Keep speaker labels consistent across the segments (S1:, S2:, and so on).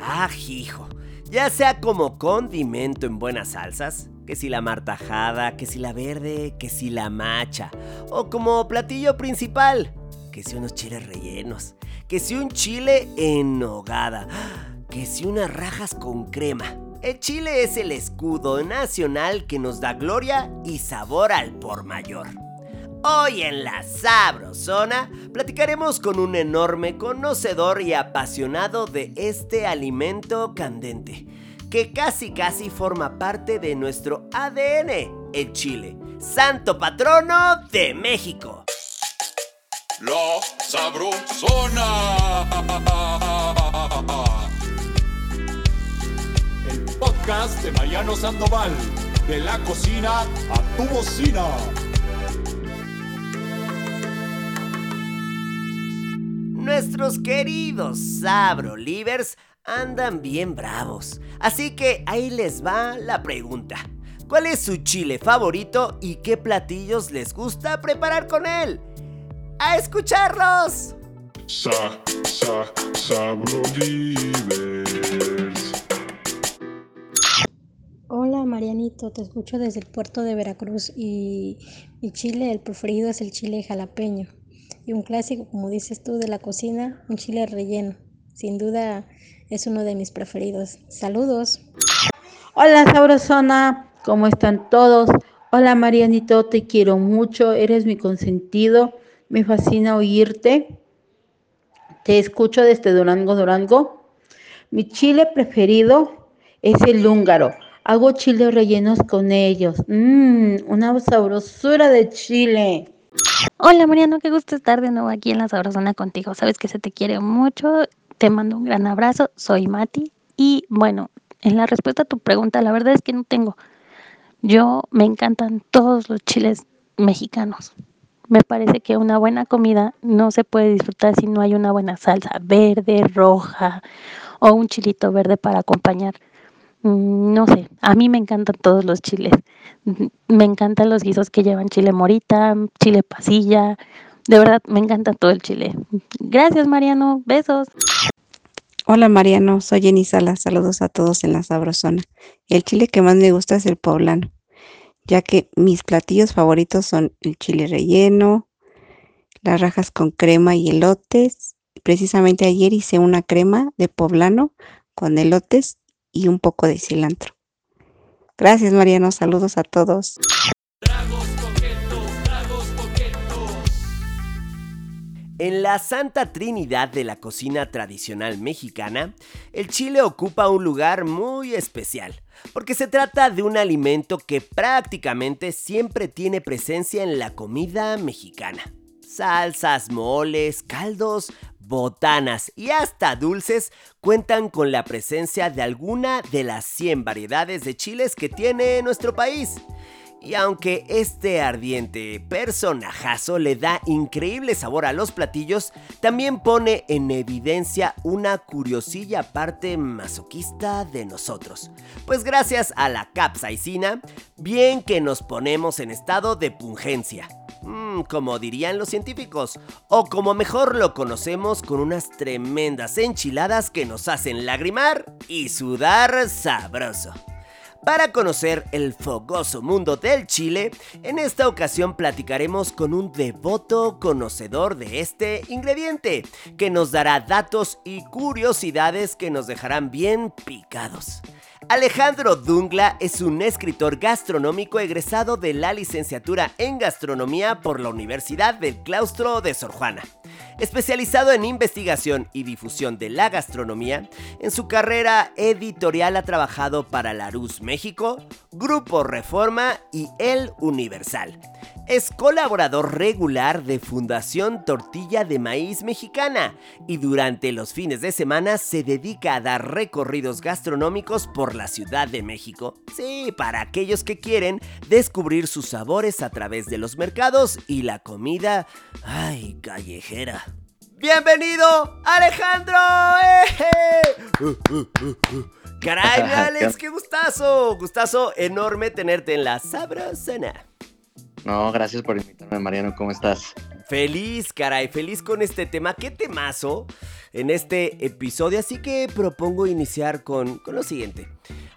S1: Ah, hijo. Ya sea como condimento en buenas salsas, que si la martajada, que si la verde, que si la macha, o como platillo principal, que si unos chiles rellenos, que si un chile en nogada, que si unas rajas con crema. El chile es el escudo nacional que nos da gloria y sabor al por mayor. Hoy en la Sabrosona platicaremos con un enorme conocedor y apasionado de este alimento candente, que casi casi forma parte de nuestro ADN, el chile, santo patrono de México.
S2: La Sabrosona.
S3: El podcast de Mariano Sandoval, de la cocina a tu bocina.
S1: Nuestros queridos Sabrolivers andan bien bravos. Así que ahí les va la pregunta. ¿Cuál es su chile favorito y qué platillos les gusta preparar con él? ¡A escucharlos!
S2: Sa, sa, Sabrolivers.
S4: Hola Marianito, te escucho desde el puerto de Veracruz y mi chile, el preferido es el chile jalapeño. Y un clásico, como dices tú, de la cocina, un chile relleno. Sin duda es uno de mis preferidos. Saludos.
S5: Hola Sabrosona, ¿cómo están todos? Hola Marianito, te quiero mucho, eres mi consentido, me fascina oírte. Te escucho desde Durango, Durango. Mi chile preferido es el húngaro. Hago chiles rellenos con ellos. Mmm, una sabrosura de chile.
S6: Hola Mariano, qué gusto estar de nuevo aquí en la Sabrosona contigo. Sabes que se te quiere mucho. Te mando un gran abrazo. Soy Mati. Y bueno, en la respuesta a tu pregunta, la verdad es que no tengo. Yo me encantan todos los chiles mexicanos. Me parece que una buena comida no se puede disfrutar si no hay una buena salsa verde, roja o un chilito verde para acompañar. Mm, No sé, a mí me encantan todos los chiles. Me encantan los guisos que llevan chile morita, chile pasilla. De verdad, me encanta todo el chile. Gracias, Mariano. Besos.
S7: Hola Mariano, soy Jenny Salas. Saludos a todos en la Sabrosona. El chile que más me gusta es el poblano, ya que mis platillos favoritos son el chile relleno, las rajas con crema y elotes. Precisamente ayer hice una crema de poblano con elotes y un poco de cilantro. Gracias Mariano, saludos a todos.
S1: En la Santa Trinidad de la cocina tradicional mexicana, el chile ocupa un lugar muy especial, porque se trata de un alimento que prácticamente siempre tiene presencia en la comida mexicana. Salsas, moles, caldos, botanas y hasta dulces cuentan con la presencia de alguna de las 100 variedades de chiles que tiene nuestro país. Y aunque este ardiente personajazo le da increíble sabor a los platillos, también pone en evidencia una curiosilla parte masoquista de nosotros. Pues gracias a la capsaicina, bien que nos ponemos en estado de pungencia. Mm, como dirían los científicos, o como mejor lo conocemos con unas tremendas enchiladas que nos hacen lagrimar y sudar sabroso. Para conocer el fogoso mundo del chile, en esta ocasión platicaremos con un devoto conocedor de este ingrediente, que nos dará datos y curiosidades que nos dejarán bien picados. Alejandro Dungla es un escritor gastronómico egresado de la licenciatura en gastronomía por la Universidad del Claustro de Sor Juana. Especializado en investigación y difusión de la gastronomía, en su carrera editorial ha trabajado para Larus México, Grupo Reforma y El Universal. Es colaborador regular de Fundación Tortilla de Maíz Mexicana y durante los fines de semana se dedica a dar recorridos gastronómicos por la Ciudad de México. Sí, para aquellos que quieren descubrir sus sabores a través de los mercados y la comida, ay, callejera. ¡Bienvenido, Alejandro! ¡Eh! Uh, uh, uh, uh. Caray, Alex, qué gustazo, gustazo enorme tenerte en la sabrosana.
S8: No, gracias por invitarme, Mariano. ¿Cómo estás?
S1: Feliz, caray, feliz con este tema. Qué temazo en este episodio. Así que propongo iniciar con, con lo siguiente.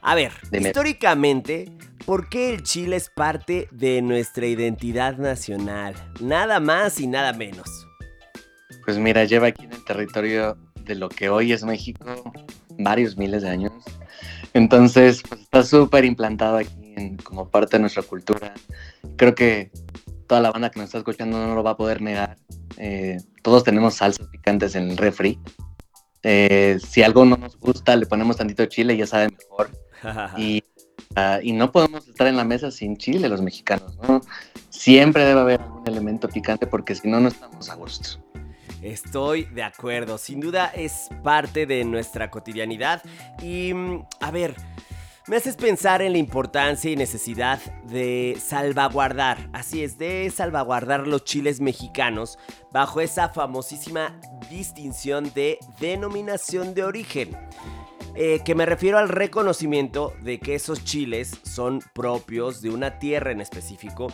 S1: A ver,
S8: Dime.
S1: históricamente, ¿por qué el Chile es parte de nuestra identidad nacional? Nada más y nada menos.
S8: Pues mira, lleva aquí en el territorio de lo que hoy es México varios miles de años. Entonces, pues está súper implantado aquí en- como parte de nuestra cultura. Creo que toda la banda que nos está escuchando no lo va a poder negar. Eh, todos tenemos salsas picantes en el refri. Eh, si algo no nos gusta, le ponemos tantito chile y ya sabe mejor. y, ah, y no podemos estar en la mesa sin chile los mexicanos, ¿no? Siempre debe haber algún elemento picante porque si no, no estamos a gusto.
S1: Estoy de acuerdo, sin duda es parte de nuestra cotidianidad y, mm, a ver, me haces pensar en la importancia y necesidad de salvaguardar, así es, de salvaguardar los chiles mexicanos bajo esa famosísima distinción de denominación de origen. Eh, que me refiero al reconocimiento de que esos chiles son propios de una tierra en específico,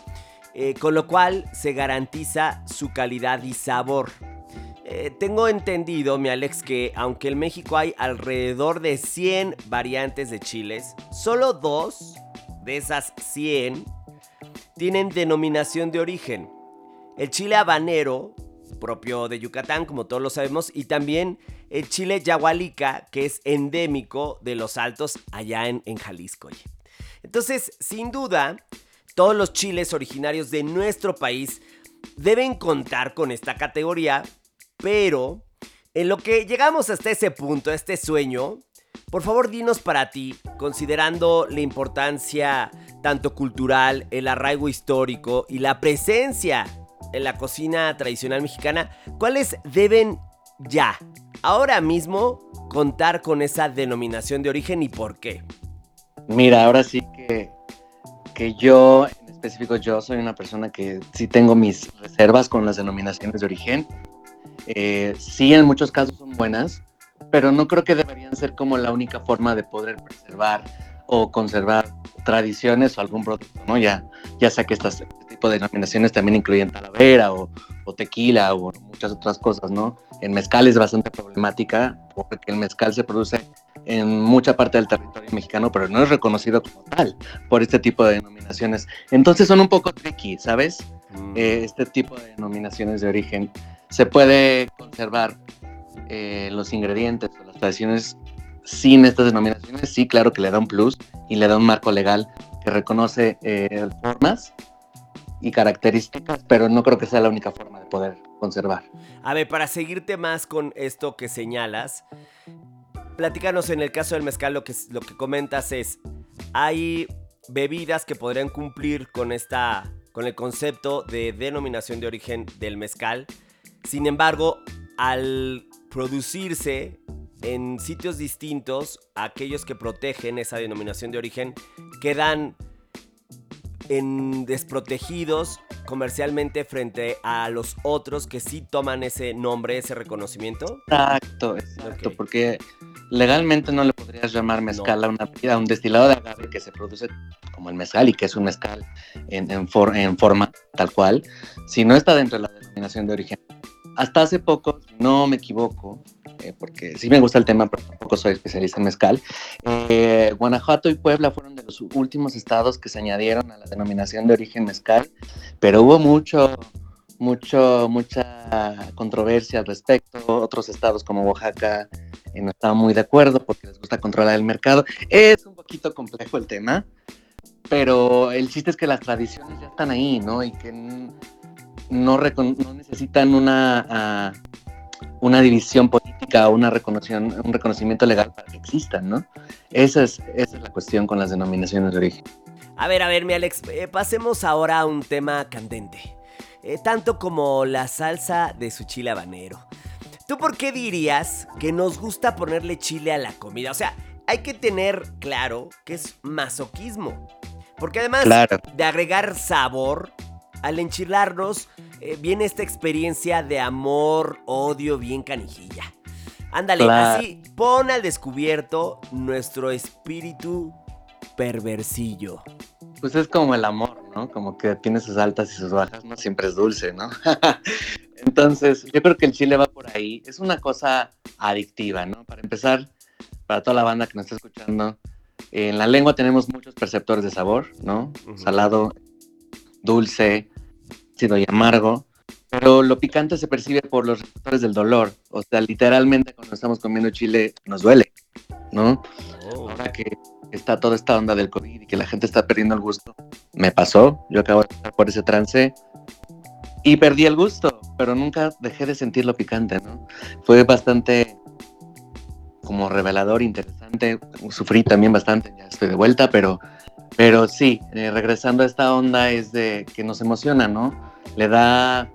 S1: eh, con lo cual se garantiza su calidad y sabor. Eh, tengo entendido, mi Alex, que aunque en México hay alrededor de 100 variantes de chiles, solo dos de esas 100 tienen denominación de origen. El chile habanero, propio de Yucatán, como todos lo sabemos, y también el chile yagualica, que es endémico de los altos allá en, Jalisco. Entonces, sin duda, todos los chiles originarios de nuestro país deben contar con esta categoría, pero en lo que llegamos hasta ese punto, a este sueño, por favor dinos para ti, considerando la importancia tanto cultural, el arraigo histórico y la presencia en la cocina tradicional mexicana, ¿cuáles deben ya, ahora mismo, contar con esa denominación de origen y por qué?
S8: Mira, ahora sí que, que yo, en específico yo, soy una persona que sí tengo mis reservas con las denominaciones de origen. Eh, sí, en muchos casos son buenas, pero no creo que deberían ser como la única forma de poder preservar o conservar tradiciones o algún producto, ¿no? Ya, ya sea que estas, este tipo de denominaciones también incluyen talavera o, o tequila o muchas otras cosas, ¿no? El mezcal es bastante problemática porque el mezcal se produce en mucha parte del territorio mexicano, pero no es reconocido como tal por este tipo de denominaciones. Entonces son un poco tricky, ¿sabes? Eh, este tipo de denominaciones de origen. Se puede conservar eh, los ingredientes o las tradiciones sin estas denominaciones, sí, claro que le da un plus y le da un marco legal que reconoce eh, formas y características, pero no creo que sea la única forma de poder conservar.
S1: A ver, para seguirte más con esto que señalas, platícanos en el caso del mezcal, lo que, lo que comentas es, hay bebidas que podrían cumplir con esta, con el concepto de denominación de origen del mezcal. Sin embargo, al producirse en sitios distintos, aquellos que protegen esa denominación de origen quedan en desprotegidos comercialmente frente a los otros que sí toman ese nombre, ese reconocimiento.
S8: Exacto, exacto,
S1: Ok.
S8: porque legalmente no le podrías llamar mezcal a una a un destilado de agave que se produce como el mezcal y que es un mezcal en, en for- en forma tal cual, si no está dentro de la denominación de origen. Hasta hace poco, no me equivoco, eh, porque sí me gusta el tema, pero tampoco soy especialista en mezcal, eh, Guanajuato y Puebla fueron de los últimos estados que se añadieron a la denominación de origen mezcal, pero hubo mucho, mucho, mucha controversia al respecto. Otros estados como Oaxaca eh, no estaban muy de acuerdo porque les gusta controlar el mercado. Es un poquito complejo el tema, pero el chiste es que las tradiciones ya están ahí, ¿no? Y que no, necesitan una, ah, una división política o una un reconocimiento legal para que existan, ¿no? Esa es, esa es la cuestión con las denominaciones de origen.
S1: A ver, a ver, mi Alex, eh, pasemos ahora a un tema candente. Eh, tanto como la salsa de su chile habanero. ¿Tú por qué dirías que nos gusta ponerle chile a la comida? O sea, hay que tener claro que es masoquismo. Porque además
S8: Claro.
S1: de agregar sabor, al enchilarnos eh, viene esta experiencia de amor, odio bien canijilla. Ándale,
S8: Claro.
S1: así pon al descubierto nuestro espíritu perversillo.
S8: Pues es como el amor, ¿no? Como que tiene sus altas y sus bajas, no siempre es dulce, ¿no? Entonces, yo creo que el chile va por ahí. Es una cosa adictiva, ¿no? Para empezar, para toda la banda que nos está escuchando, en la lengua tenemos muchos perceptores de sabor, ¿no? Salado, dulce, ácido y amargo. Pero lo picante se percibe por los receptores del dolor. O sea, literalmente cuando estamos comiendo chile nos duele, ¿no?
S1: Oh.
S8: Ahora que está toda esta onda del COVID y que la gente está perdiendo el gusto, me pasó. Yo acabo de pasar por ese trance y perdí el gusto, pero nunca dejé de sentir lo picante, ¿no? Fue bastante como revelador, interesante. Sufrí también bastante, ya estoy de vuelta, pero, pero sí, eh, regresando a esta onda es de que nos emociona, ¿no? Le da,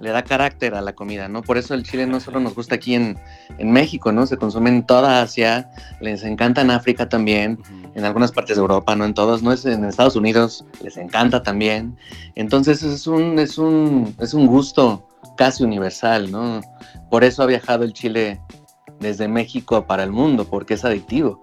S8: le da carácter a la comida, ¿no? Por eso el chile no solo nos gusta aquí en, en México, ¿no? Se consume en toda Asia, les encanta en África también, en algunas partes de Europa, no en todas, no es en Estados Unidos, les encanta también. Entonces es un, es un, es un gusto casi universal, ¿no? Por eso ha viajado el chile desde México para el mundo, porque es adictivo.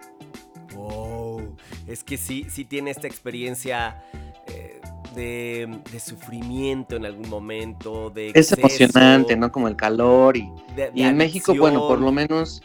S1: Wow. Es que sí, sí tiene esta experiencia eh, de, de sufrimiento en algún momento, de
S8: Es
S1: exceso,
S8: emocionante, ¿no? Como el calor y,
S1: de-
S8: y en México, bueno, por lo menos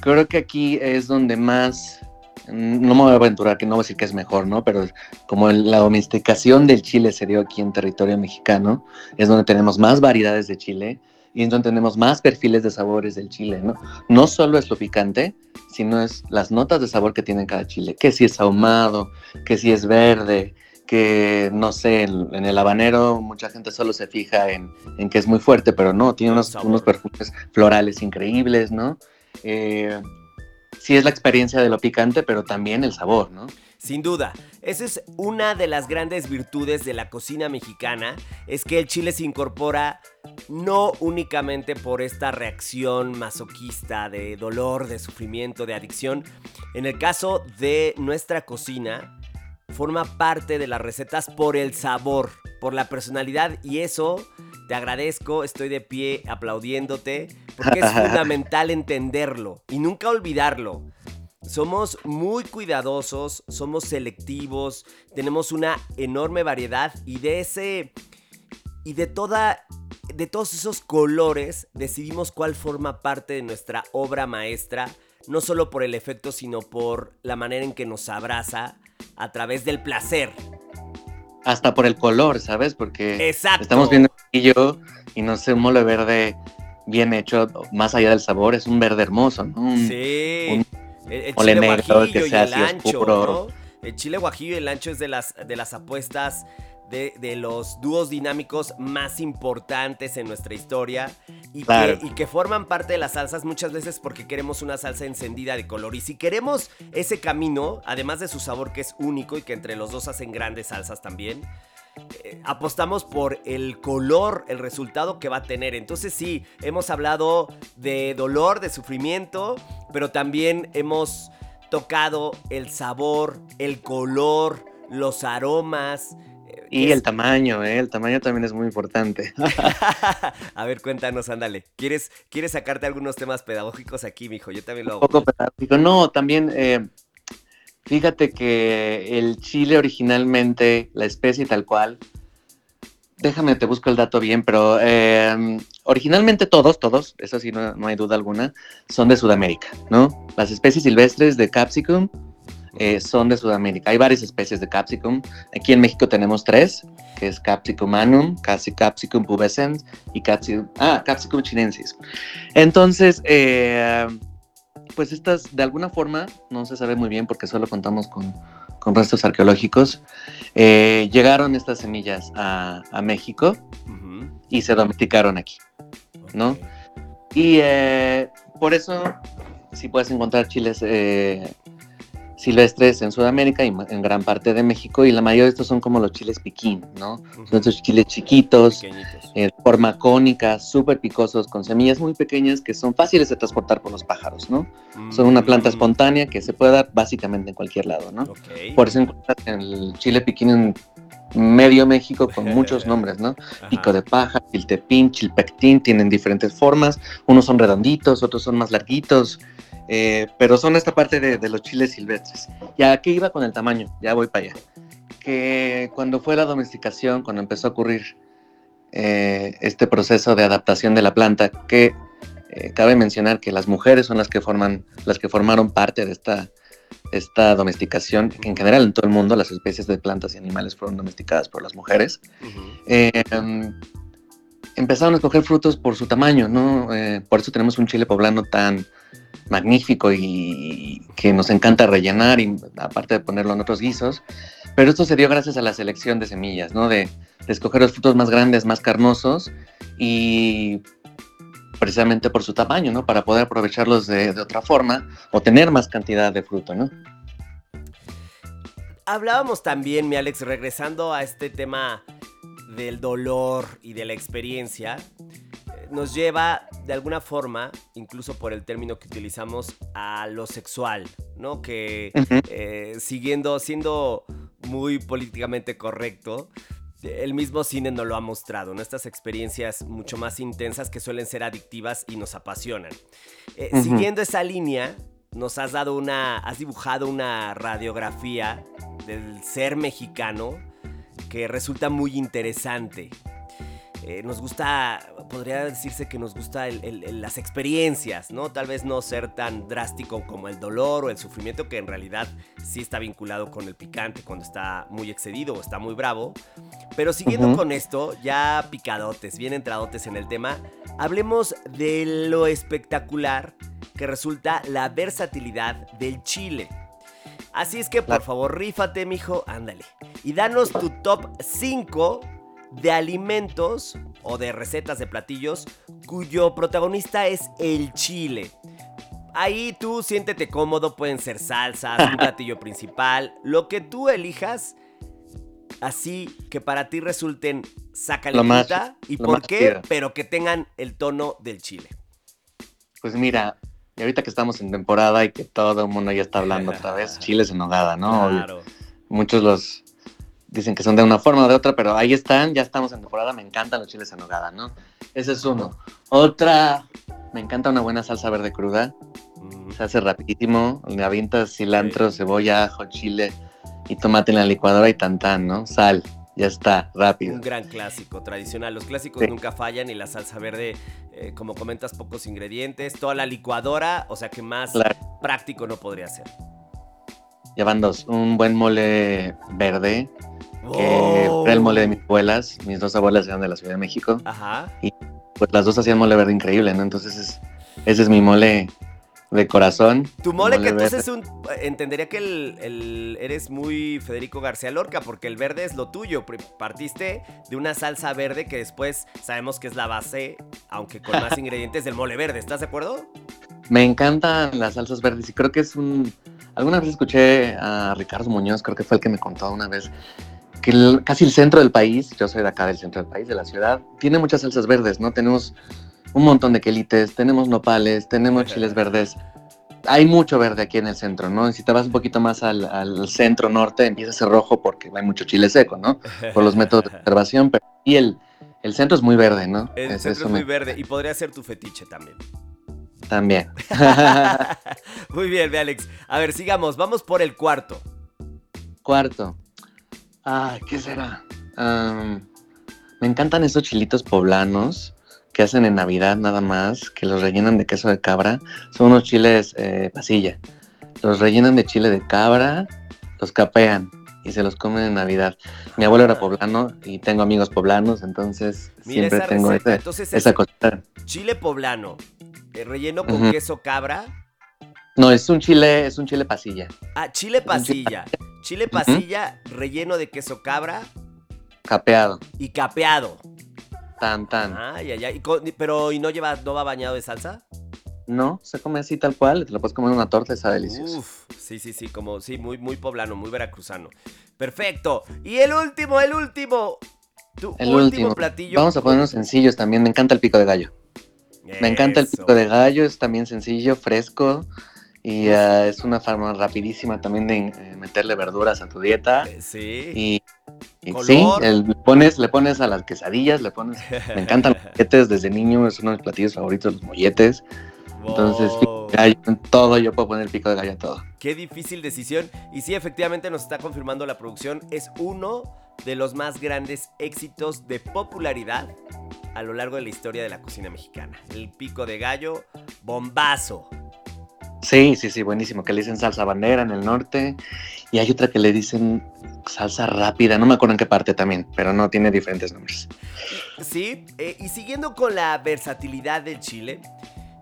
S8: creo que aquí es donde más, mm, no me voy a aventurar, que no voy a decir que es mejor, ¿no? Pero como la domesticación del chile se dio aquí en territorio mexicano, es donde tenemos más variedades de chile y es donde tenemos más perfiles de sabores del chile, ¿no? No solo es lo picante, sino es las notas de sabor que tiene cada chile, que si es ahumado, que si es verde, que no sé, en, el habanero mucha gente solo se fija en, en que es muy fuerte, pero no, tiene unos, unos perfumes florales increíbles, ¿no? Eh, sí es la experiencia de lo picante, pero también el sabor, ¿no?
S1: Sin duda, esa es una de las grandes virtudes de la cocina mexicana, es que el chile se incorpora no únicamente por esta reacción masoquista de dolor, de sufrimiento, de adicción. En el caso de nuestra cocina, forma parte de las recetas por el sabor, por la personalidad y eso te agradezco, estoy de pie aplaudiéndote, porque es fundamental entenderlo y nunca olvidarlo. Somos muy cuidadosos, somos selectivos, tenemos una enorme variedad y de ese y de toda de todos esos colores decidimos cuál forma parte de nuestra obra maestra, no solo por el efecto, sino por la manera en que nos abraza a través del placer.
S8: Hasta por el color, ¿sabes? Porque
S1: Exacto.
S8: estamos viendo y yo y no sé, un mole verde bien hecho, más allá del sabor, es un verde hermoso, ¿no? Un-
S1: Sí.
S8: un
S1: el, el
S8: mole
S1: chile
S8: negro que sea así
S1: ancho,
S8: oscuro.
S1: ¿no? El chile guajillo y el ancho es de las, de las apuestas de, de los dúos dinámicos más importantes en nuestra historia y,
S8: Claro.
S1: que, y que forman parte de las salsas muchas veces porque queremos una salsa encendida de color. Y si queremos ese camino, además de su sabor que es único y que entre los dos hacen grandes salsas también, eh, apostamos por el color, el resultado que va a tener. Entonces sí, hemos hablado de dolor, de sufrimiento, pero también hemos tocado el sabor, el color, los aromas.
S8: Y el tamaño, ¿eh? El tamaño también es muy importante.
S1: A ver, cuéntanos, ándale. ¿Quieres, ¿Quieres sacarte algunos temas pedagógicos aquí, mijo? Yo también lo
S8: Un
S1: hago.
S8: poco pedagógico. No, también, eh, fíjate que el chile originalmente, la especie tal cual, déjame, te busco el dato bien, pero eh, originalmente todos, todos, eso sí, no, no hay duda alguna, son de Sudamérica, ¿no? Las especies silvestres de capsicum eh, son de Sudamérica. Hay varias especies de capsicum. Aquí en México tenemos tres, que es Capsicum anum, casi Capsicum pubescens y Capsicum, ah, Capsicum chinensis. Entonces, eh, pues estas, de alguna forma, no se sabe muy bien porque solo contamos con, con restos arqueológicos, eh, llegaron estas semillas a, a México y se domesticaron aquí. ¿no? Y eh, por eso, si puedes encontrar chiles eh, silvestres en Sudamérica y en gran parte de México, y la mayoría de estos son como los chiles piquín, ¿no? Son estos chiles chiquitos, eh, forma cónica, súper picosos, con semillas muy pequeñas que son fáciles de transportar por los pájaros, ¿no? Son una planta
S1: Mm,
S8: espontánea que se puede dar básicamente en cualquier lado, ¿no?
S1: ok.
S8: Por eso encuentras el chile piquín en medio México con muchos nombres, ¿no?
S1: Ajá.
S8: Pico de paja, chiltepín, chilpectín, tienen diferentes formas. Unos son redonditos, otros son más larguitos. Eh, pero son esta parte de, de los chiles silvestres. ¿Y a qué iba con el tamaño? Ya voy para allá. Que cuando fue la domesticación, cuando empezó a ocurrir eh, este proceso de adaptación de la planta, que eh, cabe mencionar que las mujeres son las que forman, las que formaron parte de esta, esta domesticación, que en general en todo el mundo las especies de plantas y animales fueron domesticadas por las mujeres. Em, empezaron a escoger frutos por su tamaño, ¿no? por eso tenemos un chile poblano tan magnífico y que nos encanta rellenar, y aparte de ponerlo en otros guisos. Pero esto se dio gracias a la selección de semillas, ¿no? De, escoger los frutos más grandes, más carnosos y precisamente por su tamaño, ¿no? Para poder aprovecharlos de, de, otra forma o tener más cantidad de fruto, ¿no?
S1: Hablábamos también, mi Alex, regresando a este tema del dolor y de la experiencia, nos lleva de alguna forma, incluso por el término que utilizamos, a lo sexual, ¿no? Que uh -huh. eh, siguiendo, siendo muy políticamente correcto, el mismo cine nos lo ha mostrado, ¿no? Estas experiencias mucho más intensas que suelen ser adictivas y nos apasionan. Eh, uh -huh. Siguiendo esa línea, nos has dado una, has dibujado una radiografía del ser mexicano que resulta muy interesante. Eh, nos gusta, podría decirse que nos gusta el, el, el, las experiencias, ¿no? Tal vez no ser tan drástico como el dolor o el sufrimiento, que en realidad sí está vinculado con el picante cuando está muy excedido o está muy bravo. Pero siguiendo uh -huh. con esto, ya picadotes, bien entradotes en el tema, hablemos de lo espectacular que resulta la versatilidad del chile. Así es que por favor, rífate, mijo, ándale. Y danos tu top 5 de alimentos o de recetas de platillos cuyo protagonista es el chile. Ahí tú siéntete cómodo, pueden ser salsas, un platillo principal, lo que tú elijas. Así que para ti resulten sácale y por qué, pero que tengan el tono del chile.
S8: Pues mira, y ahorita que estamos en temporada y que todo el mundo ya está hablando otra vez, chiles en nogada, ¿no? Claro. Muchos los dicen que son de una forma o de otra, pero ahí están, ya estamos en temporada, me encantan los chiles en nogada, ¿no? Ese es uno. Otra, me encanta una buena salsa verde cruda, mm. se hace rapidísimo, le avientas cilantro, sí. cebolla, ajo, chile y tomate en la licuadora y tantán, ¿no? Sal, ya está, rápido.
S1: Un gran clásico, tradicional. Los clásicos sí. nunca fallan y la salsa verde, eh, como comentas, pocos ingredientes, toda la licuadora, o sea que más claro. práctico no podría ser.
S8: Ya van dos, un buen mole verde, que oh. era el mole de mis abuelas. Mis dos abuelas eran de la Ciudad de México.
S1: Ajá.
S8: Y pues las dos hacían mole verde increíble, ¿no? Entonces es, ese es mi mole de corazón.
S1: Tu mole, mole que entonces es un. Entendería que el, el, eres muy Federico García Lorca, porque el verde es lo tuyo. Partiste de una salsa verde que después sabemos que es la base, aunque con más ingredientes, del mole verde. ¿Estás de acuerdo?
S8: Me encantan las salsas verdes y creo que es un. Alguna vez escuché a Ricardo Muñoz, creo que fue el que me contó una vez, que el, casi el centro del país, yo soy de acá del centro del país, de la ciudad, tiene muchas salsas verdes, ¿no? Tenemos un montón de quelites, tenemos nopales, tenemos chiles verdes. Hay mucho verde aquí en el centro, ¿no? Y si te vas un poquito más al, al centro norte, empieza a ser rojo porque hay mucho chile seco, ¿no? Por los métodos de conservación, pero y el, el centro es muy verde, ¿no?
S1: El es, centro es muy me... verde y podría ser tu fetiche también.
S8: También.
S1: muy bien, Alex. A ver, sigamos. Vamos por el cuarto.
S8: Cuarto. Ah, ¿qué será? Um, me encantan esos chilitos poblanos que hacen en Navidad nada más, que los rellenan de queso de cabra. Son unos chiles eh, pasilla. Los rellenan de chile de cabra, los capean y se los comen en Navidad. Mi abuelo era poblano y tengo amigos poblanos, entonces Mira siempre tengo ese, entonces esa cosita.
S1: Chile poblano, relleno con uh -huh. queso cabra.
S8: No, es un chile, es un chile pasilla.
S1: Ah, chile pasilla. Chile pasilla, uh -huh. relleno de queso cabra.
S8: Capeado.
S1: Y capeado.
S8: Tan, tan.
S1: Ah, ya, ya. ¿Y con, pero, ¿y no lleva, no va bañado de salsa?
S8: No, se come así tal cual, te lo puedes comer en una torta, está delicioso.
S1: Uf, sí, sí, sí, como, sí, muy, muy poblano, muy veracruzano. Perfecto. Y el último, el último.
S8: Tu el último, último platillo. Vamos a ponernos sencillos también, me encanta el pico de gallo. Eso. Me encanta el pico de gallo, es también sencillo, fresco. Y uh, es una forma rapidísima también de eh, meterle verduras a tu dieta.
S1: Eh, sí.
S8: Y, y sí, el, le, pones, le pones a las quesadillas, le pones. Me encantan los molletes desde niño, es uno de mis platillos favoritos, los molletes. Entonces, en todo yo puedo poner pico de gallo todo.
S1: Qué difícil decisión. Y sí, efectivamente nos está confirmando la producción. Es uno de los más grandes éxitos de popularidad a lo largo de la historia de la cocina mexicana. El pico de gallo, bombazo.
S8: Sí, sí, sí, buenísimo. Que le dicen salsa bandera en el norte. Y hay otra que le dicen salsa rápida. No me acuerdo en qué parte también, pero no tiene diferentes nombres.
S1: Sí, eh, y siguiendo con la versatilidad del chile,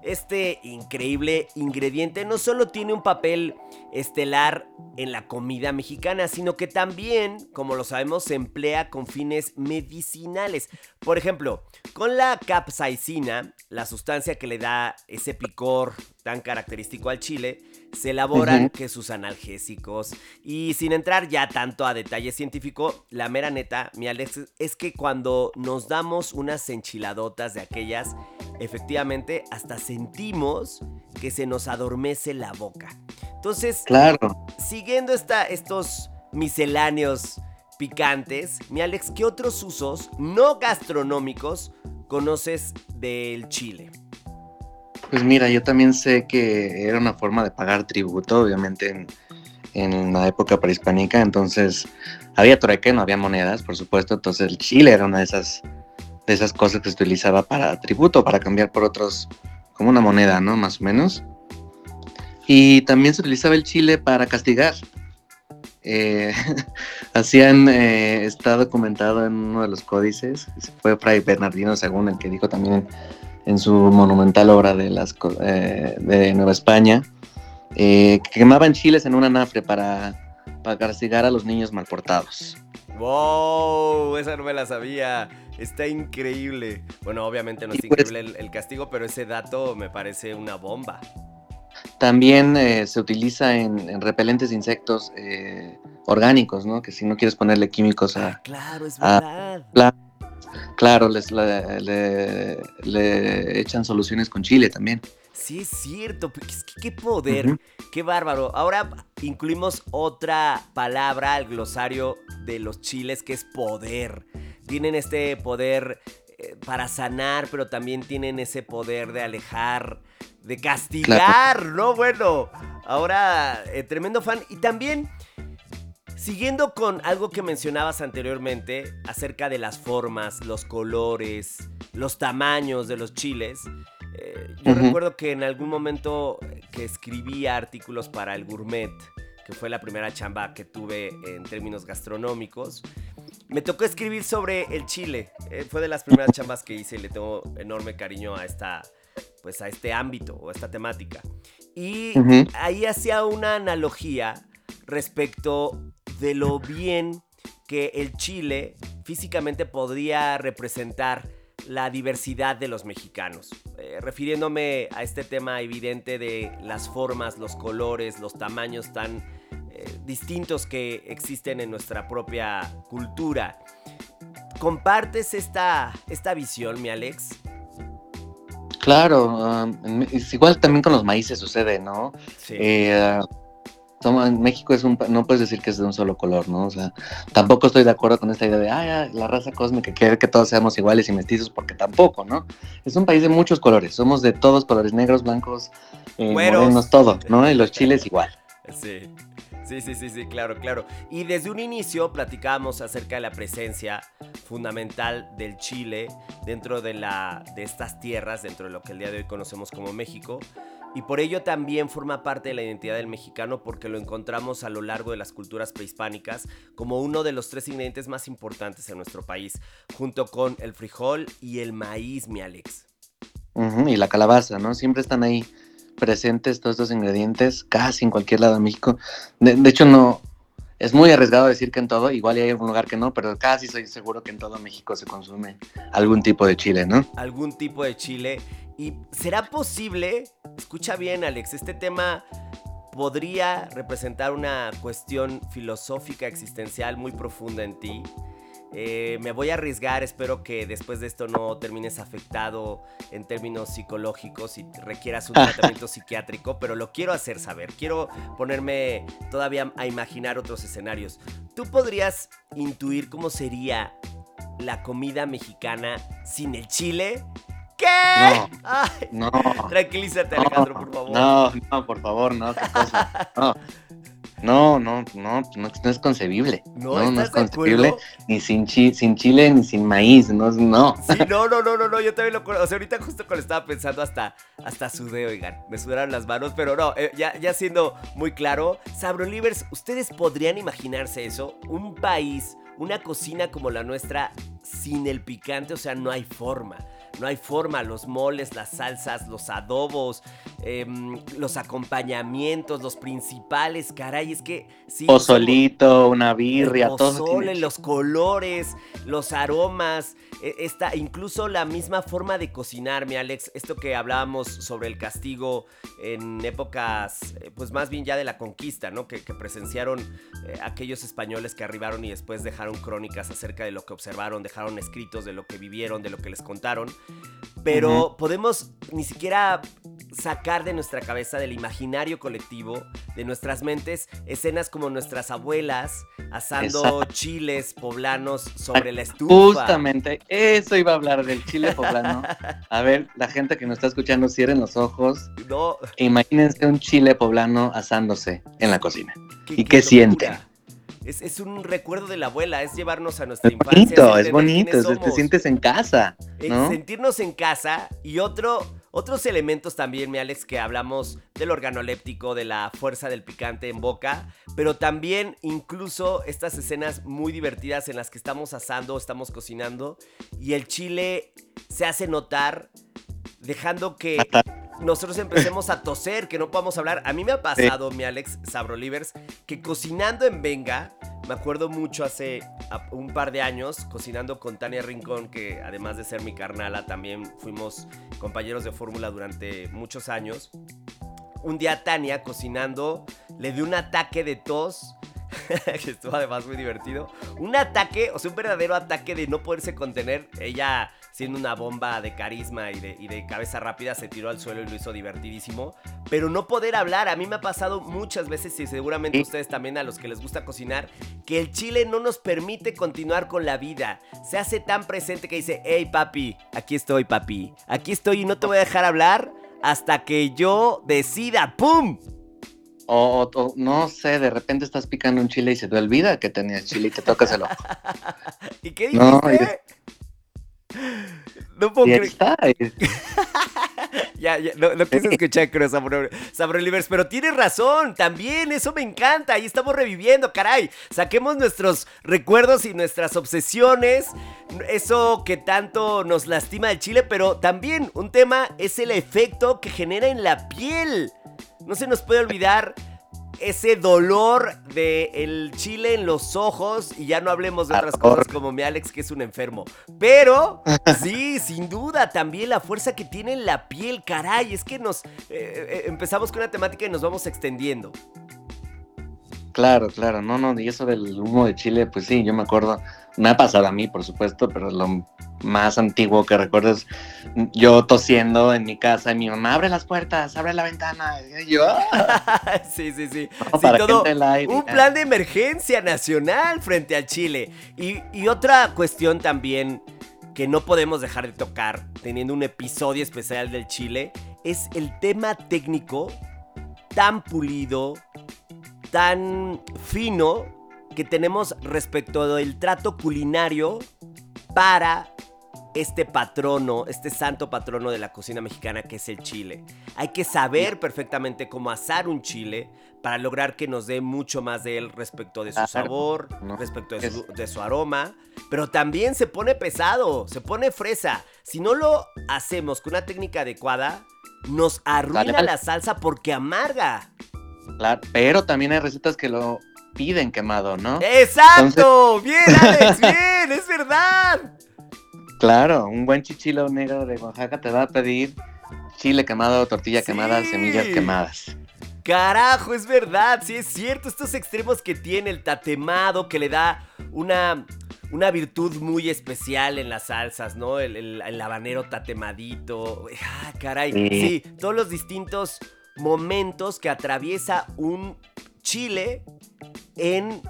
S1: este increíble ingrediente no solo tiene un papel estelar en la comida mexicana, sino que también, como lo sabemos, se emplea con fines medicinales. Por ejemplo, con la capsaicina, la sustancia que le da ese picor tan característico al chile, se elaboran que sus analgésicos. Y sin entrar ya tanto a detalle científico, la mera neta, mi Alex, es que cuando nos damos unas enchiladotas de aquellas, efectivamente hasta sentimos que se nos adormece la boca. Entonces,
S8: Claro.
S1: siguiendo esta, estos misceláneos picantes, mi Alex, ¿qué otros usos no gastronómicos conoces del chile?
S8: Pues mira, yo también sé que era una forma de pagar tributo, obviamente en, la época prehispánica, entonces había trueque, no había monedas, por supuesto, entonces el chile era una de esas, de esas cosas que se utilizaba para tributo, para cambiar por otros, como una moneda, ¿no? Más o menos. Y también se utilizaba el chile para castigar. Eh, hacían, eh, está documentado en uno de los códices, fue Fray Bernardino según el que dijo también en su monumental obra de, las, eh, de Nueva España, eh, que quemaban chiles en un anafre para, para castigar a los niños malportados.
S1: ¡Wow! Esa no me la sabía. Está increíble. Bueno, obviamente no es
S8: pues-
S1: increíble el, el castigo, pero ese dato me parece una bomba.
S8: También eh, se utiliza en, en repelentes de insectos eh, orgánicos, ¿no? Que si no quieres ponerle químicos
S1: Ah,
S8: a...
S1: claro, es
S8: Ah,
S1: verdad.
S8: la- claro, les, le, le- le echan soluciones con chile también.
S1: Sí, es cierto. pero es que qué poder. Qué bárbaro. Ahora incluimos otra palabra al glosario de los chiles que es poder. Tienen este poder eh, para sanar, pero también tienen ese poder de alejar, de castigar, ¿no? Bueno, ahora eh, tremendo fan. Y también, siguiendo con algo que mencionabas anteriormente acerca de las formas, los colores, los tamaños de los chiles. eh, yo recuerdo que en algún momento que escribía artículos para el Gourmet, que fue la primera chamba que tuve en términos gastronómicos, me tocó escribir sobre el chile. Eh, fue de las primeras chambas que hice y le tengo enorme cariño a esta, pues a este ámbito o a esta temática. Y ahí hacía una analogía respecto de lo bien que el chile físicamente podría representar la diversidad de los mexicanos, Eh, refiriéndome a este tema evidente de las formas, los colores, los tamaños tan eh, distintos que existen en nuestra propia cultura. ¿Compartes esta, esta visión, mi Alex?
S8: Claro, um, Me- es igual también con los maíces sucede, ¿no?
S1: Sí.
S8: Eh, somos- en México es un, no puedes decir que es de un solo color, ¿no? O sea, tampoco estoy de acuerdo con esta idea de, "Ay, ay, la raza cósmica quiere que todos seamos iguales y mestizos, porque tampoco, ¿no? Es un país de muchos colores, somos de todos colores, negros, blancos, eh, morenos, todo, ¿no? Y los chiles igual.
S1: Sí. Sí, sí, sí, sí, claro, claro. Y desde un inicio platicábamos acerca de la presencia fundamental del Chile dentro de, la, de estas tierras, dentro de lo que el día de hoy conocemos como México. Y por ello también forma parte de la identidad del mexicano porque lo encontramos a lo largo de las culturas prehispánicas como uno de los tres ingredientes más importantes en nuestro país, junto con el frijol y el maíz, mi Alex.
S8: Y la calabaza, ¿no? Siempre están ahí presentes todos estos ingredientes, casi en cualquier lado de México. De, de hecho, no, es muy arriesgado decir que en todo, igual hay algún lugar que no, pero casi soy seguro que en todo México se consume algún tipo de chile, ¿no?
S1: algún tipo de chile. ¿Y será posible? Escucha bien, Alex, este tema podría representar una cuestión filosófica existencial muy profunda en ti. Eh, me voy a arriesgar, espero que después de esto no termines afectado en términos psicológicos y requieras un tratamiento psiquiátrico, pero lo quiero hacer saber. Quiero ponerme todavía a imaginar otros escenarios. ¿Tú podrías intuir cómo sería la comida mexicana sin el chile? ¿Qué?
S8: No.
S1: Ay,
S8: No.
S1: tranquilízate,
S8: no,
S1: Alejandro, por favor.
S8: No, no, por favor, no, qué cosa. No. No, no, no, es concebible.
S1: ¿No?
S8: No, no,
S1: ¿Estás
S8: es concebible.
S1: acuerdo?
S8: Ni sin, chi- sin chile, ni sin maíz. No, no.
S1: Sí, no, no, no, no, no, yo también lo conozco. O sea, ahorita justo cuando estaba pensando hasta, hasta sudé, oigan, me sudaron las manos, pero no, eh, ya, ya siendo muy claro, Sabrolivers, ¿ustedes podrían imaginarse eso? Un país, una cocina como la nuestra sin el picante, o sea, no hay forma. No hay forma, los moles, las salsas, los adobos, em, los acompañamientos, los principales, caray, es que sí.
S8: Pozolito, una birria,
S1: el
S8: todo.
S1: pozole,
S8: tiene
S1: los colores, los aromas, e- esta, incluso la misma forma de cocinar, mi Alex. Esto que hablábamos sobre el castigo en épocas, eh, pues más bien ya de la conquista, ¿no? Que, que presenciaron eh, aquellos españoles que arribaron y después dejaron crónicas acerca de lo que observaron, dejaron escritos de lo que vivieron, de lo que les contaron. Pero podemos ni siquiera sacar de nuestra cabeza, del imaginario colectivo, de nuestras mentes, escenas como nuestras abuelas asando
S8: Exacto.
S1: chiles poblanos sobre la estufa.
S8: Justamente, eso iba a hablar del chile poblano. A ver, la gente que nos está escuchando, cierren los ojos.
S1: No,
S8: e Imagínense un chile poblano asándose en la cocina. ¿Y
S1: qué
S8: qué
S1: locura. Es, es un recuerdo de la abuela, es llevarnos a nuestra
S8: Es
S1: infancia.
S8: bonito, es bonito. es- Te sientes en casa, ¿no?
S1: sentirnos en casa y otro, otros elementos también, mi Alex, que hablamos del organoléptico, de la fuerza del picante en boca, pero también incluso estas escenas muy divertidas en las que estamos asando, estamos cocinando y el chile se hace notar dejando que nosotros empecemos a toser, que no podamos hablar. A mí me ha pasado, mi Alex Sabrolivers, que cocinando en Venga, me acuerdo mucho hace un par de años, cocinando con Tania Rincón, que además de ser mi carnala, también fuimos compañeros de fórmula durante muchos años. Un día Tania cocinando le dio un ataque de tos. que estuvo además muy divertido. Un ataque, o sea, un verdadero ataque de no poderse contener. Ella, siendo una bomba de carisma y de, y de cabeza rápida, se tiró al suelo y lo hizo divertidísimo. Pero no poder hablar, a mí me ha pasado muchas veces y seguramente ustedes también a los que les gusta cocinar, que el chile no nos permite continuar con la vida. Se hace tan presente que dice, hey papi, aquí estoy papi, aquí estoy y no te voy a dejar hablar hasta que yo decida, ¡pum!
S8: O, no sé, de repente estás picando un chile y se te olvida que tenías chile y te tocas el ojo.
S1: ¿Y qué
S8: No,
S1: dijiste? No, puedo
S8: Y ahí
S1: creer.
S8: está. y-
S1: Ya, ya, no, no quise escuchar, creo, Sabro, Sabrolivers, pero tienes razón, también, eso me encanta, ahí estamos reviviendo, caray. Saquemos nuestros recuerdos y nuestras obsesiones, eso que tanto nos lastima el chile, pero también un tema es el efecto que genera en la piel. No se nos puede olvidar ese dolor de el chile en los ojos y ya no hablemos de otras cosas como mi Alex que es un enfermo. Pero sí, sin duda, también la fuerza que tiene en la piel, caray, es que nos eh, eh, empezamos con una temática y nos vamos extendiendo.
S8: Claro, claro, no, no, y eso del humo de chile, pues sí, yo me acuerdo, me ha pasado a mí, por supuesto, pero lo más antiguo que recuerdo es yo tosiendo en mi casa y mi mamá, abre las puertas, abre la ventana, y yo, "Ah,
S1: sí, sí, sí.
S8: no,
S1: Sí,
S8: para
S1: todo
S8: el aire".
S1: un plan de emergencia nacional frente al Chile. Y, y otra cuestión también que no podemos dejar de tocar teniendo un episodio especial del Chile es el tema técnico tan pulido, tan fino que tenemos respecto del trato culinario para este patrono, este santo patrono de la cocina mexicana que es el chile. Hay que saber perfectamente cómo asar un chile para lograr que nos dé mucho más de él respecto de su sabor,
S8: ¿no?
S1: respecto de su, de su aroma, pero también se pone pesado, se pone fresa. Si no lo hacemos con una técnica adecuada, nos arruina la salsa porque amarga.
S8: Claro, pero también hay recetas que lo piden quemado, ¿no?
S1: ¡Exacto! bien, Alex, bien, es verdad.
S8: Claro, un buen chichilo negro de Oaxaca te va a pedir chile quemado, tortilla
S1: Sí.
S8: quemada, semillas quemadas.
S1: Carajo, es verdad, sí es cierto. Estos extremos que tiene el tatemado, que le da una, una virtud muy especial en las salsas, ¿no? El, el- el habanero tatemadito. Ah, caray.
S8: Sí.
S1: Sí, todos los distintos momentos que atraviesa un chile en.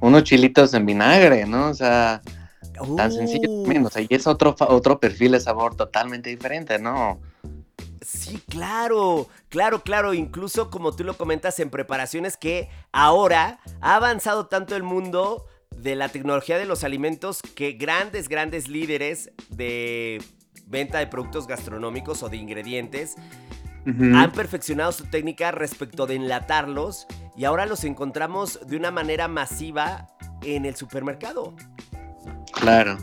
S8: Unos chilitos en vinagre, ¿no? O sea, Tan sencillo
S1: Uh,
S8: también, o sea, y es otro, otro perfil de sabor totalmente diferente, ¿no?
S1: Sí, claro, claro, claro. Incluso como tú lo comentas en preparaciones que ahora ha avanzado tanto el mundo de la tecnología de los alimentos que grandes, grandes líderes de venta de productos gastronómicos o de ingredientes han perfeccionado su técnica respecto de enlatarlos y ahora los encontramos de una manera masiva en el supermercado.
S8: Claro.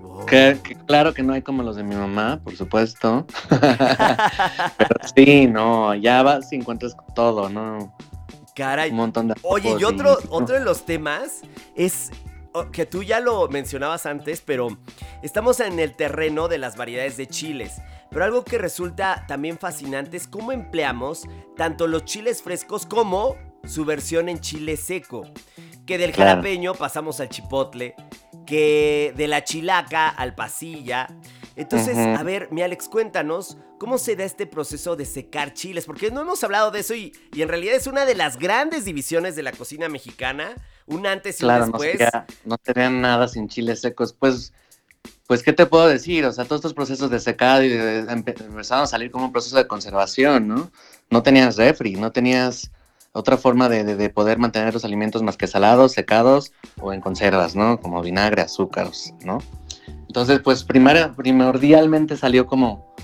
S1: Wow.
S8: Que, que claro que no hay como los de mi mamá, por supuesto. Pero sí, no, ya vas y encuentras todo, ¿no?
S1: Caray,
S8: Un montón de
S1: Oye, y otro, otro de los temas es oh, que tú ya lo mencionabas antes, pero estamos en el terreno de las variedades de chiles. Pero algo que resulta también fascinante es cómo empleamos tanto los chiles frescos como su versión en chile seco. Que del jalapeño pasamos al chipotle, que de la chilaca al pasilla. Entonces, a ver, mi Alex, cuéntanos cómo se da este proceso de secar chiles, porque no hemos hablado de eso y, y en realidad es una de las grandes divisiones de la cocina mexicana, un antes y
S8: Claro,
S1: un
S8: no
S1: después.
S8: sería, no sería nada sin chiles secos. Pues, pues, ¿qué te puedo decir? O sea, todos estos procesos de secado y de, empe- empezaron a salir como un proceso de conservación, ¿no? No tenías refri, no tenías otra forma de, de- de poder mantener los alimentos más que salados, secados o en conservas, ¿no? Como vinagre, azúcares, ¿no? Entonces, pues, primaria- primordialmente salió como,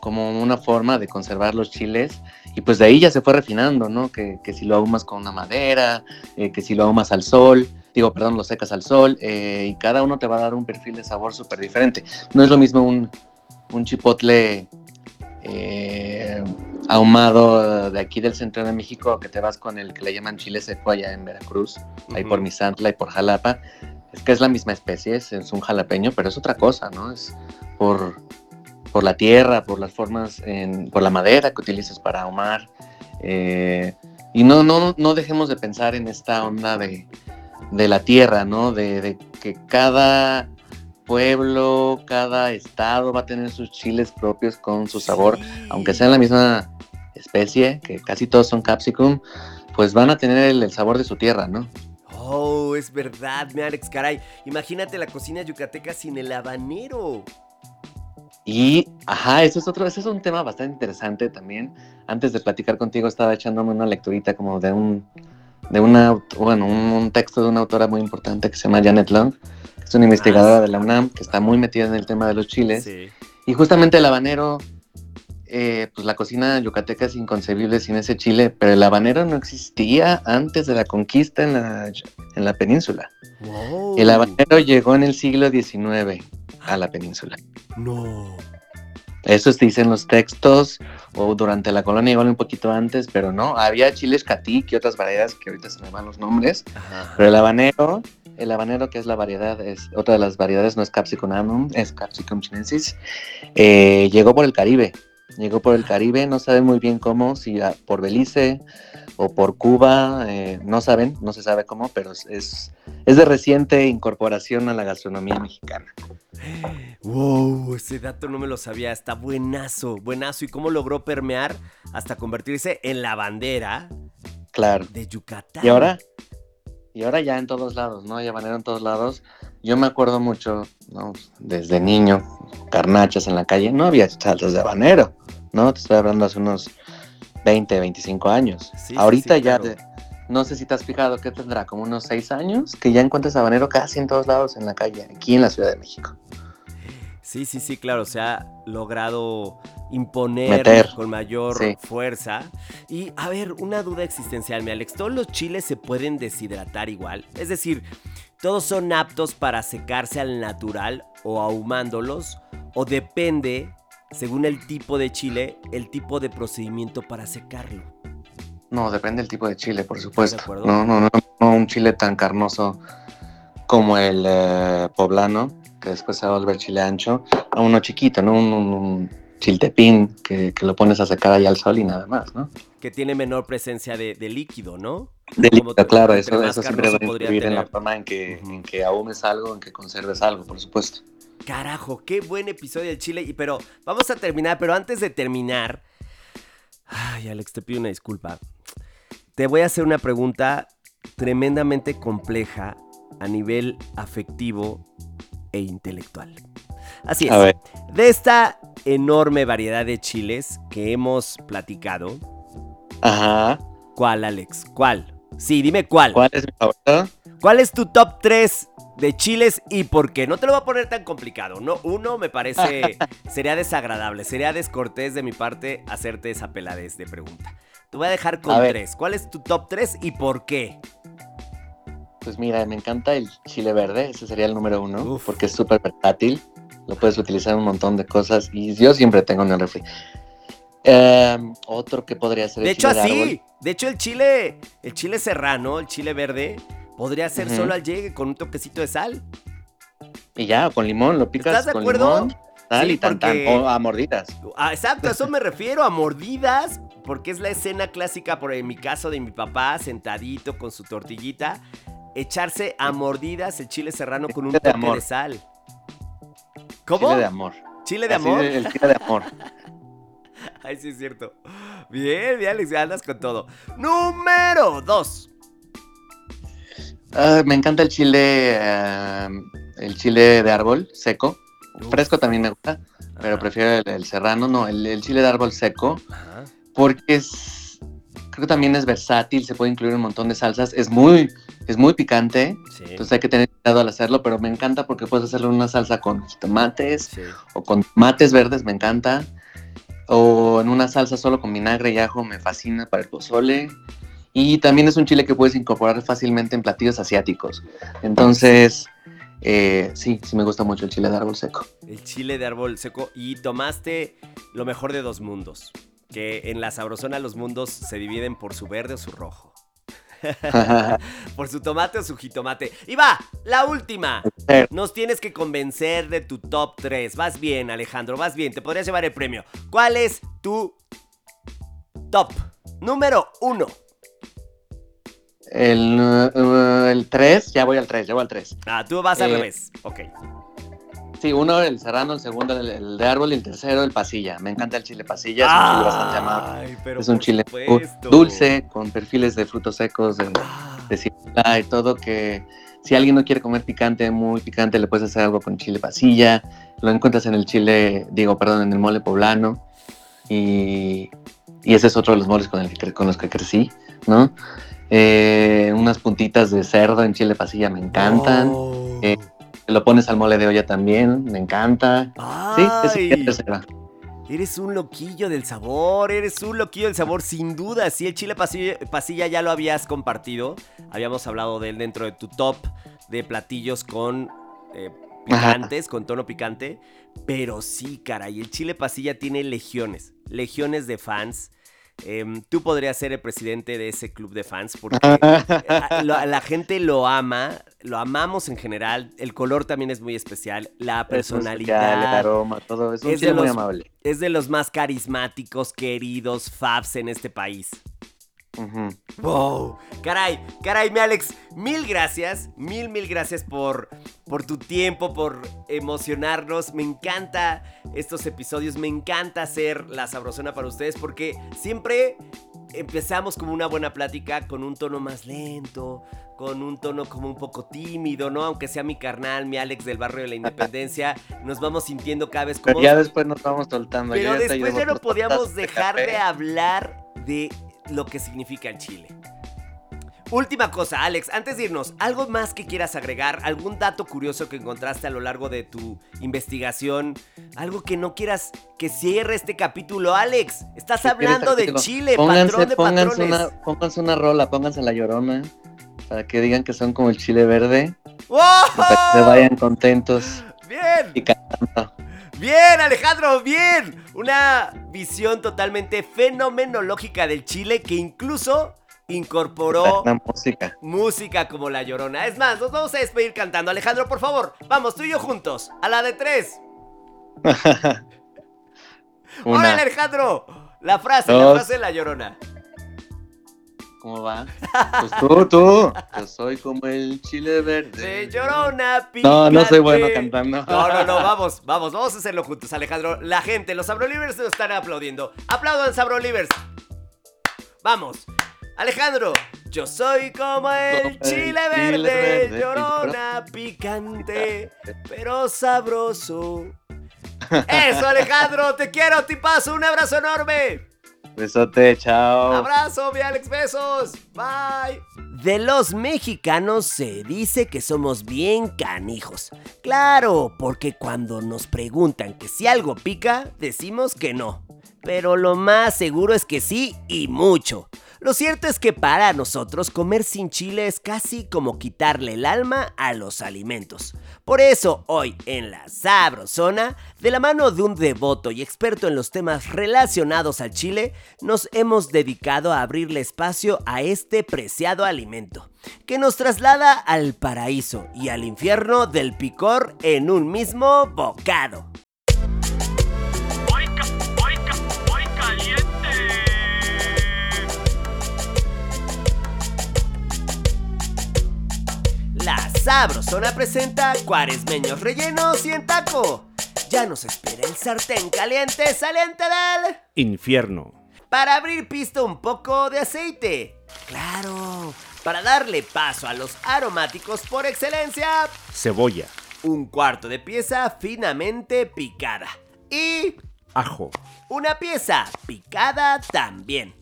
S8: como una forma de conservar los chiles y pues de ahí ya se fue refinando, ¿no? Que, que si lo ahumas con una madera, eh, que si lo ahumas al sol, digo, perdón, lo secas al sol, eh, y cada uno te va a dar un perfil de sabor súper diferente. No es lo mismo un, un chipotle eh, ahumado de aquí del centro de México que te vas con el que le llaman chile seco allá en Veracruz, ahí por. Misantla y por Jalapa. Es que es la misma especie, es, es un jalapeño, pero es otra cosa, ¿no? Es por, por la tierra, por las formas, en- por la madera que utilizas para ahumar. eh, y no, no, no dejemos de pensar en esta onda de, de la tierra, ¿no? De, de que cada pueblo, cada estado va a tener sus chiles propios con su sabor,
S1: Sí.
S8: aunque sean la misma especie, que casi todos son capsicum, pues van a tener el, el sabor de su tierra, ¿no?
S1: Oh, es verdad, mi Alex, caray. Imagínate la cocina yucateca sin el habanero.
S8: Y, ajá, eso es otro, ese es un tema bastante interesante también. Antes de platicar contigo estaba echándome una lecturita como de un, de una, bueno, un, un texto de una autora muy importante que se llama Janet Long, que es una investigadora
S1: sí.
S8: de la UNAM que está muy metida en el tema de los chiles.
S1: Sí.
S8: Y justamente el habanero, eh, pues la cocina yucateca es inconcebible sin ese chile, pero el habanero no existía antes de la conquista en la, en la península.
S1: Wow.
S8: El habanero llegó en el siglo XIX a la península.
S1: No.
S8: Eso se dice en los textos o durante la colonia, igual un poquito antes, pero no, había chiles catic y otras variedades que ahorita se me van los nombres,
S1: Ajá.
S8: pero el habanero, el habanero que es la variedad, es otra de las variedades, no es Capsicum annuum, es Capsicum chinensis, eh, llegó por el Caribe, llegó por el Caribe, no saben muy bien cómo, si por Belice o por Cuba, eh, no saben, no se sabe cómo, pero es, es, de reciente incorporación a la gastronomía mexicana.
S1: Wow, ese dato no me lo sabía. Está buenazo, buenazo. ¿Y cómo logró permear hasta convertirse en la bandera
S8: Claro.
S1: de Yucatán?
S8: Y ahora, y ahora ya en todos lados, ¿no? Hay habanero en todos lados. Yo me acuerdo mucho, ¿no? Desde niño, carnachas en la calle, no había salsas de habanero, ¿no? Te estoy hablando hace unos 20, 25 años.
S1: Sí,
S8: Ahorita
S1: sí,
S8: ya,
S1: claro.
S8: te- no sé si te has fijado que tendrá como unos 6 años que ya encuentras habanero casi en todos lados en la calle, aquí en la Ciudad de México.
S1: Sí, sí, sí, claro. Se ha logrado imponer
S8: Meter.
S1: con mayor
S8: Sí.
S1: fuerza. Y a ver, una duda existencial, mi Alex. ¿Todos los chiles se pueden deshidratar igual? Es decir, ¿todos son aptos para secarse al natural o ahumándolos? ¿O depende, según el tipo de chile, el tipo de procedimiento para secarlo?
S8: No, depende del tipo de chile, por supuesto. No, no, no, no un chile tan carnoso como el eh, poblano, que después se va a volver chile ancho, a uno chiquito, ¿no? Un, un- un chiltepín que, que lo pones a secar ahí al sol y nada más, ¿no?
S1: Que tiene menor presencia de, de líquido, ¿no?
S8: De líquido, claro, eso, eso siempre va a influir en la forma en que, en que ahumes algo, en que conserves algo, por supuesto.
S1: Carajo, qué buen episodio del Chile. Y pero vamos a terminar, pero antes de terminar. Ay, Alex, te pido una disculpa. Te voy a hacer una pregunta tremendamente compleja a nivel afectivo e intelectual. Así es.
S8: A ver.
S1: De esta enorme variedad de chiles que hemos platicado,
S8: Ajá.
S1: ¿cuál, Alex? ¿Cuál? Sí, dime cuál.
S8: ¿Cuál es mi favorito?
S1: ¿Cuál es tu top 3 de chiles y por qué? No te lo voy a poner tan complicado. No, uno me parece sería desagradable, sería descortés de mi parte hacerte esa peladez de pregunta. Te voy a dejar con tres. ¿Cuál es tu top 3 y por qué?
S8: Pues mira, me encanta el chile verde, ese sería el número uno,
S1: Uf.
S8: porque es súper versátil, lo puedes utilizar en un montón de cosas y yo siempre tengo en el refri. Em, otro que podría ser el
S1: De hecho,
S8: chile
S1: así.
S8: árbol.
S1: De hecho, el chile, el chile serrano, el chile verde, podría ser solo al llegue con un toquecito de sal.
S8: Y ya, con limón, lo picas
S1: ¿Estás de
S8: con
S1: acuerdo?
S8: limón, sal
S1: Sí,
S8: y tan, tan, o a mordidas.
S1: Ah, exacto, a eso me refiero, a mordidas, porque es la escena clásica, por en mi caso, de mi papá, sentadito con su tortillita, echarse a mordidas el chile serrano con un
S8: de
S1: toque de,
S8: amor.
S1: sal. ¿Cómo?
S8: Chile de amor.
S1: ¿Chile de
S8: Así
S1: amor?
S8: el chile de amor.
S1: Ay, sí es cierto. Bien, bien, Alex, andas con todo. Número 2.
S8: Ah, me encanta el chile, em, el chile de árbol seco. Fresco también me gusta, pero prefiero el, el serrano, no, el, el chile de árbol seco,
S1: Ajá.
S8: porque es, creo que también es versátil, se puede incluir un montón de salsas, es muy, es muy picante,
S1: Sí.
S8: entonces hay que tener cuidado al hacerlo, pero me encanta porque puedes hacerlo en una salsa con tomates
S1: sí.
S8: o con tomates verdes, me encanta, o en una salsa solo con vinagre y ajo, me fascina para el pozole. Y también es un chile que puedes incorporar fácilmente en platillos asiáticos. Entonces, eh, sí, sí me gusta mucho el chile de árbol seco.
S1: El chile de árbol seco. Y tomaste lo mejor de dos mundos. Que en la sabrosona los mundos se dividen por su verde o su rojo. por su tomate o su jitomate. Y va, la última. Nos tienes que convencer de tu top 3. Vas bien, Alejandro, vas bien. Te podrías llevar el premio. ¿Cuál es tu top número 1?
S8: El, uh, el 3, ya voy al 3, ya voy al 3.
S1: Ah, tú vas al
S8: Eh,
S1: revés. Ok.
S8: Sí, uno el serrano, el segundo el, el de árbol y el tercero el pasilla. Me encanta el chile pasilla, es un chile bastante amable.
S1: Pero
S8: Es un chile
S1: supuesto.
S8: dulce, con perfiles de frutos secos, de,
S1: Ah,
S8: de y todo que si alguien no quiere comer picante, muy picante, le puedes hacer algo con chile pasilla. Lo encuentras en el chile, digo, perdón, en el mole poblano. Y, y ese es otro de los moles con, el que con los que crecí, ¿no? Eh, unas puntitas de cerdo en chile pasilla me encantan.
S1: oh.
S8: Eh, Lo pones al mole de olla también, me encanta. Sí.
S1: Eres un loquillo del sabor, eres un loquillo del sabor, sin duda. Si el chile pasilla, pasilla ya lo habías compartido, habíamos hablado de él dentro de tu top de platillos con eh, picantes, con tono picante. Pero sí, caray, el chile pasilla tiene legiones, legiones de fans. Em, tú podrías ser el presidente de ese club de fans porque lo- la gente lo ama, lo amamos en general. El color también es muy especial, la
S8: Es muy especial,
S1: personalidad.
S8: el aroma, todo. Es un
S1: Es de
S8: chile muy
S1: los-
S8: amable.
S1: Es de los más carismáticos, queridos Fabs en este país. ¡Wow! Caray, caray, mi Alex, mil gracias, mil, mil gracias por, por tu tiempo, por emocionarnos. Me encanta estos episodios, me encanta hacer la sabrosona para ustedes porque siempre empezamos como una buena plática con un tono más lento, con un tono como un poco tímido, ¿no? Aunque sea mi carnal, mi Alex del barrio de la Independencia, nos vamos sintiendo cada vez
S8: Pero
S1: como...
S8: ya después nos vamos soltando.
S1: Pero
S8: ya
S1: después ya no podíamos dejar de hablar de lo que significa el chile. Última cosa, Alex, antes de irnos, ¿algo más que quieras agregar? ¿Algún dato curioso que encontraste a lo largo de tu investigación? ¿Algo que no quieras que cierre este capítulo, Alex? Estás
S8: ¿Qué quieres
S1: hablando de? Chile,
S8: Pónganse,
S1: patrón de
S8: pónganse
S1: patrones.
S8: una, pónganse una rola, pónganse la llorona, para que digan que son como el chile verde, y para que se vayan contentos
S1: ¡Bien!
S8: y cantando.
S1: Bien, Alejandro, bien. Una visión totalmente fenomenológica del Chile que incluso incorporó
S8: La música.
S1: música como La Llorona. Es más, nos vamos a despedir cantando. Alejandro, por favor, vamos tú y yo juntos. A la de tres.
S8: Una.
S1: ¡Órale, Alejandro! La frase, la frase de La Llorona.
S8: ¿Cómo va? Pues tú, tú. Yo soy como el chile verde.
S1: De Llorona,
S8: No, no soy bueno
S1: picante.
S8: cantando.
S1: No, no, no, vamos, vamos, vamos a hacerlo juntos, Alejandro. La gente, los Sabrolivers nos están aplaudiendo. Aplaudan, Sabrolivers. Vamos. Alejandro, Yo soy como el chile verde,
S8: verde,
S1: llorona, picante, pero sabroso. Eso, Alejandro, te quiero, tipazo, un abrazo enorme.
S8: Besote, chao.
S1: Abrazo, mi Alex, besos. Bye. De los mexicanos se dice que somos bien canijos. Claro, porque cuando nos preguntan que si algo pica, decimos que no. Pero lo más seguro es que sí y mucho. Lo cierto es que para nosotros comer sin chile es casi como quitarle el alma a los alimentos. Por eso hoy en la Sabrosona, de la mano de un devoto y experto en los temas relacionados al chile, nos hemos dedicado a abrirle espacio a este preciado alimento, que nos traslada al paraíso y al infierno del picor en un mismo bocado. Sabrosona presenta cuaresmeños rellenos y en taco. Ya nos espera el sartén caliente saliente del...
S9: Infierno.
S1: Para abrir pista un poco de aceite. Claro, para darle paso a los aromáticos por excelencia.
S9: Cebolla.
S1: Un cuarto de pieza finamente picada. Y
S9: Ajo.
S1: una pieza picada también.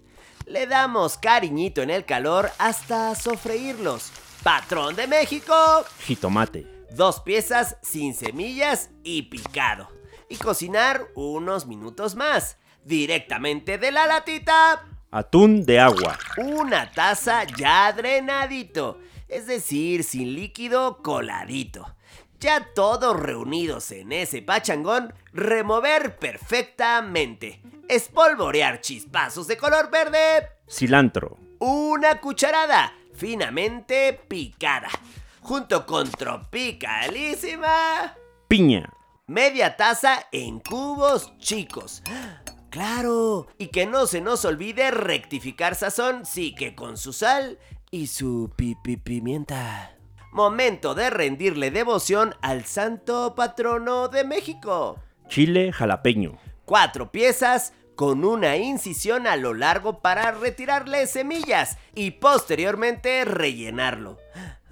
S1: Le damos cariñito en el calor hasta sofreírlos. Patrón de México.
S9: Jitomate.
S1: Dos piezas sin semillas y picado. Y cocinar unos minutos más. Directamente de la latita.
S9: Atún de agua.
S1: Una taza ya drenadito. Es decir, sin líquido coladito. Ya todos reunidos en ese pachangón, remover perfectamente. Espolvorear chispazos de color verde.
S9: Cilantro.
S1: Una cucharada finamente picada. Junto con tropicalísima.
S9: Piña.
S1: Media taza en cubos chicos. Claro, y que no se nos olvide rectificar sazón, sí que con su sal y su pipi pimienta. Momento de rendirle devoción al santo patrono de México.
S9: Chile jalapeño.
S1: Cuatro piezas con una incisión a lo largo para retirarle semillas y posteriormente rellenarlo.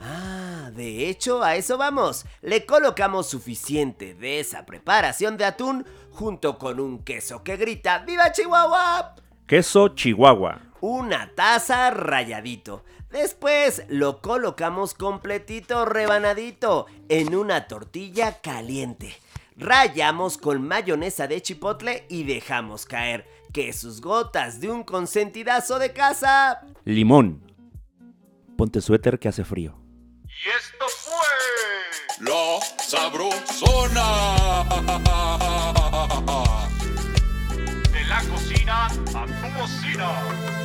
S1: Ah, de hecho, a eso vamos. Le colocamos suficiente de esa preparación de atún junto con un queso que grita ¡Viva Chihuahua!
S9: Queso chihuahua.
S1: Una taza rayadito. Después lo colocamos completito rebanadito en una tortilla caliente. Rayamos con mayonesa de chipotle y dejamos caer que sus gotas de un consentidazo de casa.
S9: Limón. Ponte suéter que hace frío.
S3: Y esto fue
S2: La Sabrosona.
S3: de la cocina a tu bocina.